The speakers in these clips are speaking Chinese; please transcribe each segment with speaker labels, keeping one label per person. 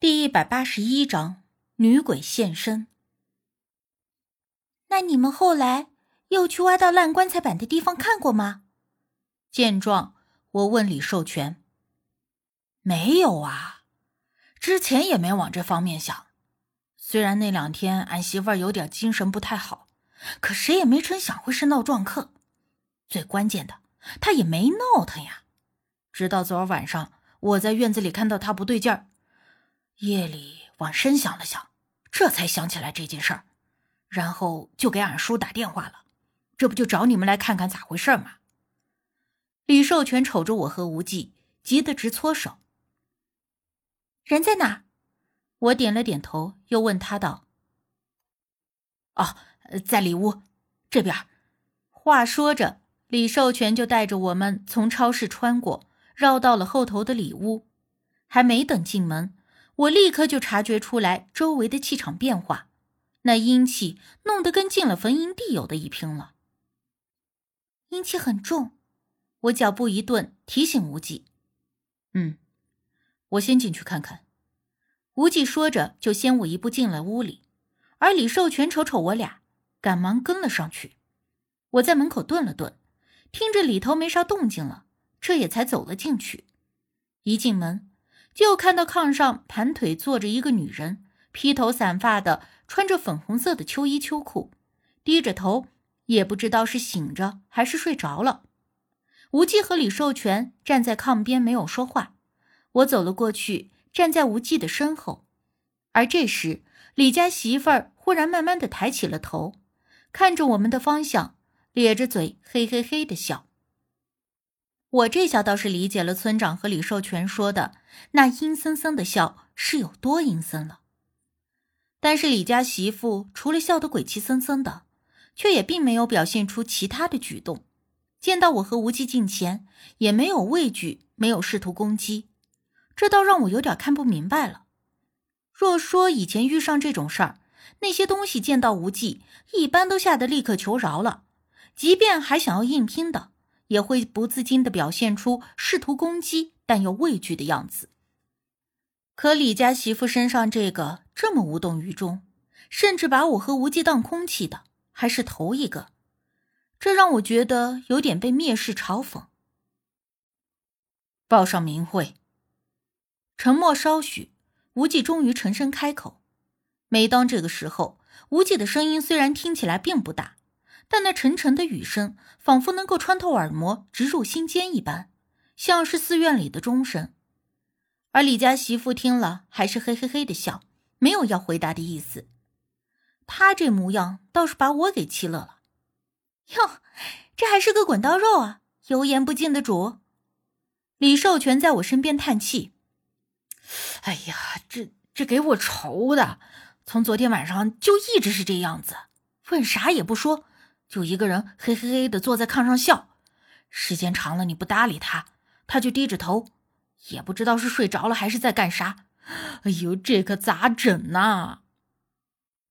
Speaker 1: 第一百八十一章女鬼现身。
Speaker 2: 那你们后来又去挖到烂棺材板的地方看过吗？
Speaker 1: 见状，我问李寿全：“
Speaker 3: 没有啊，之前也没往这方面想。虽然那两天俺媳妇儿有点精神不太好，可谁也没成想会是闹撞客。最关键的，她也没闹腾呀。直到昨儿晚上，我在院子里看到她不对劲儿。”夜里往深想了想，这才想起来这件事儿，然后就给俺叔打电话了。这不就找你们来看看咋回事吗？
Speaker 1: 李寿全瞅着我和无忌，急得直搓手。
Speaker 2: 人在哪？
Speaker 1: 我点了点头，又问他道：“
Speaker 3: 哦，在里屋这边。”
Speaker 1: 话说着，李寿全就带着我们从超市穿过，绕到了后头的里屋。还没等进门。我立刻就察觉出来周围的气场变化，那阴气弄得跟进了坟茔地有的一拼了。
Speaker 2: 阴气很重，
Speaker 1: 我脚步一顿，提醒无忌：“
Speaker 3: 嗯，我先进去看看。”
Speaker 1: 无忌说着，就先我一步进了屋里，而李寿全瞅瞅我俩，赶忙跟了上去。我在门口顿了顿，听着里头没啥动静了，这也才走了进去。一进门。就看到炕上盘腿坐着一个女人，披头散发的，穿着粉红色的秋衣秋裤，低着头，也不知道是醒着还是睡着了。无忌和李寿全站在炕边没有说话，我走了过去，站在无忌的身后。而这时，李家媳妇儿忽然慢慢的抬起了头，看着我们的方向，咧着嘴，嘿嘿嘿的笑。我这下倒是理解了村长和李寿全说的那阴森森的笑是有多阴森了。但是李家媳妇除了笑得鬼气森森的，却也并没有表现出其他的举动。见到我和无忌近前，也没有畏惧，没有试图攻击，这倒让我有点看不明白了。若说以前遇上这种事儿，那些东西见到无忌，一般都吓得立刻求饶了，即便还想要硬拼的。也会不自禁的表现出试图攻击但又畏惧的样子。可李家媳妇身上这个这么无动于衷，甚至把我和无忌当空气的，还是头一个，这让我觉得有点被蔑视嘲讽。
Speaker 3: 报上名讳。
Speaker 1: 沉默稍许，无忌终于沉声开口。每当这个时候，无忌的声音虽然听起来并不大。但那沉沉的雨声，仿佛能够穿透耳膜，直入心间一般，像是寺院里的钟声。而李家媳妇听了，还是嘿嘿嘿的笑，没有要回答的意思。他这模样倒是把我给气乐了。哟，这还是个滚刀肉啊，油盐不进的主。李寿全在我身边叹气：“
Speaker 3: 哎呀，这这给我愁的，从昨天晚上就一直是这样子，问啥也不说。”就一个人嘿嘿嘿的坐在炕上笑，时间长了你不搭理他，他就低着头，也不知道是睡着了还是在干啥。哎呦，这可咋整呢？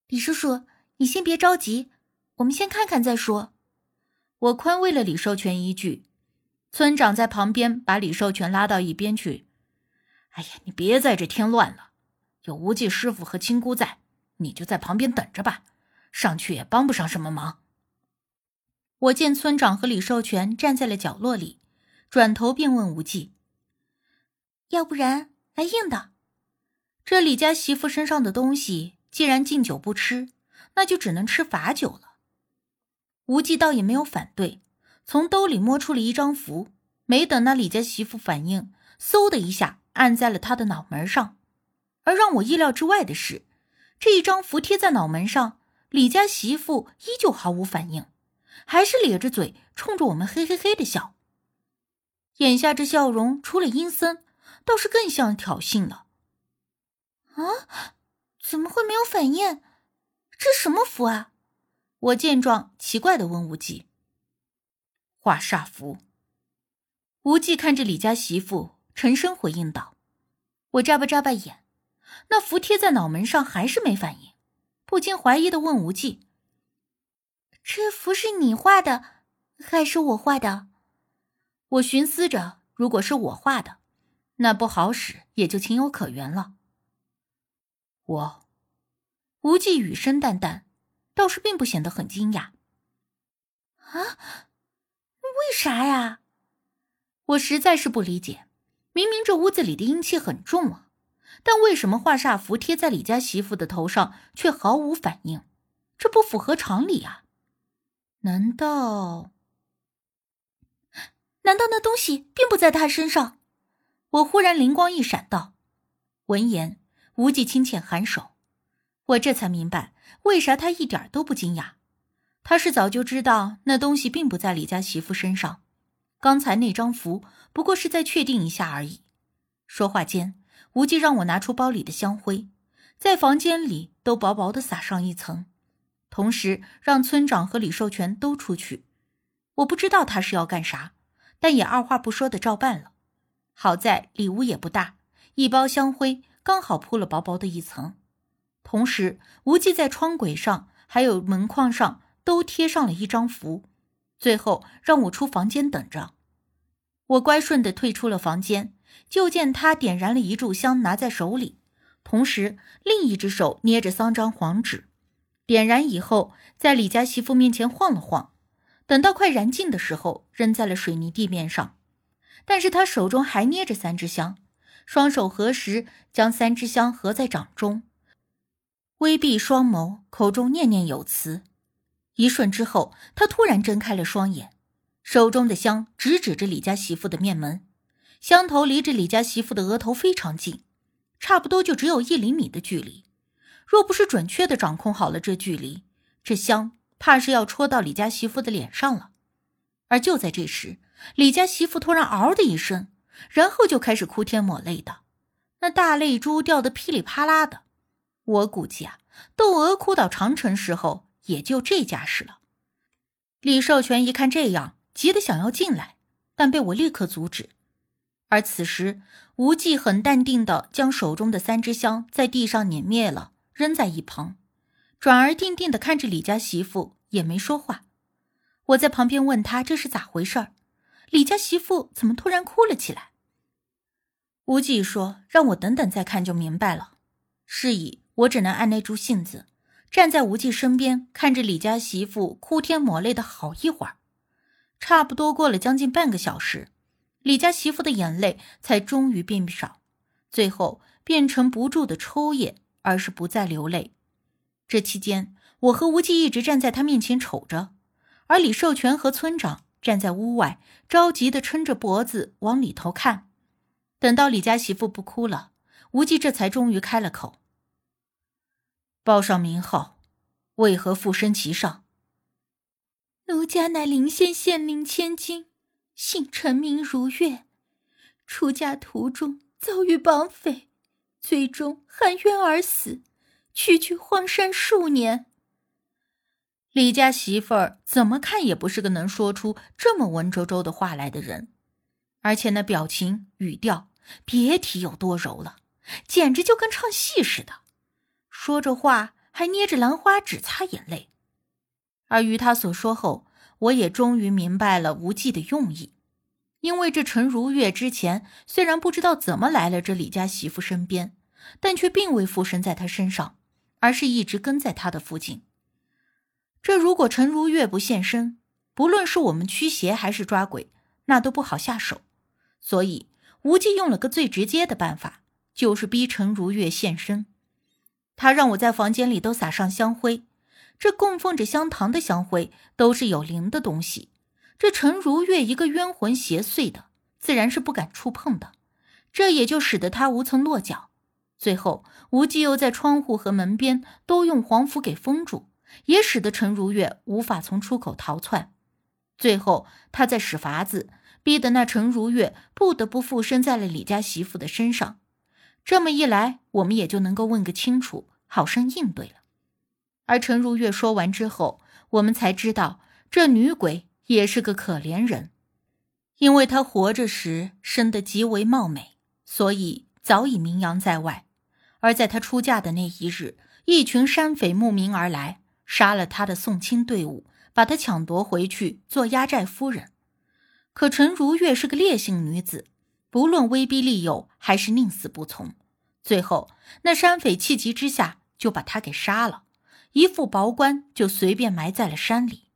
Speaker 2: 李叔叔，你先别着急，我们先看看再说。
Speaker 1: 我宽慰了李寿全一句。村长在旁边把李寿全拉到一边去。
Speaker 3: 哎呀，你别在这添乱了，有无忌师傅和亲姑在，你就在旁边等着吧，上去也帮不上什么忙。
Speaker 1: 我见村长和李寿全站在了角落里，转头便问无忌：“
Speaker 2: 要不然来硬的？
Speaker 1: 这李家媳妇身上的东西，既然敬酒不吃，那就只能吃罚酒了。”无忌倒也没有反对，从兜里摸出了一张符，没等那李家媳妇反应，嗖的一下按在了他的脑门上。而让我意料之外的是，这一张符贴在脑门上，李家媳妇依旧毫无反应。还是咧着嘴冲着我们嘿嘿嘿的笑，眼下这笑容除了阴森，倒是更像挑衅了。
Speaker 2: 啊，怎么会没有反应？这什么符啊？
Speaker 1: 我见状奇怪的问无忌：“
Speaker 3: 画煞符。”
Speaker 1: 无忌看着李家媳妇，沉声回应道：“我眨巴眨巴眼，那符贴在脑门上还是没反应，不禁怀疑的问无忌。”
Speaker 2: 这符是你画的，还是我画的？
Speaker 1: 我寻思着，如果是我画的，那不好使也就情有可原了。我，无忌语声淡淡，倒是并不显得很惊讶。
Speaker 2: 啊？为啥呀？
Speaker 1: 我实在是不理解，明明这屋子里的阴气很重啊，但为什么画煞符贴在李家媳妇的头上却毫无反应？这不符合常理啊！难道？
Speaker 2: 难道那东西并不在他身上？
Speaker 1: 我忽然灵光一闪，道：“闻言，无忌轻浅颔首。我这才明白，为啥他一点都不惊讶。他是早就知道那东西并不在李家媳妇身上。刚才那张符不过是在确定一下而已。”说话间，无忌让我拿出包里的香灰，在房间里都薄薄的撒上一层，同时让村长和李寿全都出去。我不知道他是要干啥，但也二话不说的照办了。好在里屋也不大，一包香灰刚好铺了薄薄的一层。同时，无忌在窗轨上还有门框上都贴上了一张符，最后让我出房间等着。我乖顺的退出了房间，就见他点燃了一炷香，拿在手里，同时另一只手捏着三张黄纸，点燃以后，在李家媳妇面前晃了晃，等到快燃尽的时候，扔在了水泥地面上。但是他手中还捏着三支香，双手合十，将三支香合在掌中，微闭双眸，口中念念有词。一瞬之后，他突然睁开了双眼，手中的香直指着李家媳妇的面门，香头离着李家媳妇的额头非常近，差不多就只有一厘米的距离。若不是准确的掌控好了这距离，这香怕是要戳到李家媳妇的脸上了。而就在这时，李家媳妇突然嗷的一声，然后就开始哭天抹泪的，那大泪珠掉得噼里啪啦的。我估计啊，窦娥哭倒长城时候也就这架势了。李寿全一看这样，急得想要进来，但被我立刻阻止。而此时，无忌很淡定的将手中的三支香在地上碾灭了，扔在一旁，转而定定的看着李家媳妇，也没说话。我在旁边问他这是咋回事儿。李家媳妇怎么突然哭了起来？无忌说：“让我等等再看就明白了。”是以，我只能按捺住性子，站在无忌身边，看着李家媳妇哭天抹泪的好一会儿。差不多过了将近半个小时，李家媳妇的眼泪才终于变少，最后变成不住的抽噎，而是不再流泪。这期间，我和无忌一直站在他面前瞅着，而李寿全和村长。站在屋外，着急的撑着脖子往里头看。等到李家媳妇不哭了，无忌这才终于开了口：“报上名号，为何附身其上？”“
Speaker 2: 奴家乃临县县令千金，姓陈，名如月。出嫁途中遭遇绑匪，最终含冤而死，屈居荒山数年。”
Speaker 1: 李家媳妇儿怎么看也不是个能说出这么文绉绉的话来的人，而且那表情语调，别提有多柔了，简直就跟唱戏似的。说着话还捏着兰花指擦眼泪。而于他所说后，我也终于明白了无忌的用意，因为这陈如月之前虽然不知道怎么来了这李家媳妇身边，但却并未附身在她身上，而是一直跟在她的附近。这如果陈如月不现身，不论是我们驱邪还是抓鬼，那都不好下手。所以无忌用了个最直接的办法，就是逼陈如月现身。他让我在房间里都撒上香灰，这供奉着香堂的香灰都是有灵的东西。这陈如月一个冤魂邪祟的，自然是不敢触碰的。这也就使得他无从落脚。最后，无忌又在窗户和门边都用黄符给封住。也使得陈如月无法从出口逃窜，最后他在使法子，逼得那陈如月不得不附身在了李家媳妇的身上。这么一来，我们也就能够问个清楚，好生应对了。而陈如月说完之后，我们才知道这女鬼也是个可怜人，因为她活着时生得极为貌美，所以早已名扬在外。而在她出嫁的那一日，一群山匪慕名而来。杀了他的送亲队伍，把他抢夺回去做压寨夫人。可陈如月是个烈性女子，不论威逼利诱还是宁死不从，最后，那山匪气急之下就把她给杀了，一副薄棺就随便埋在了山里。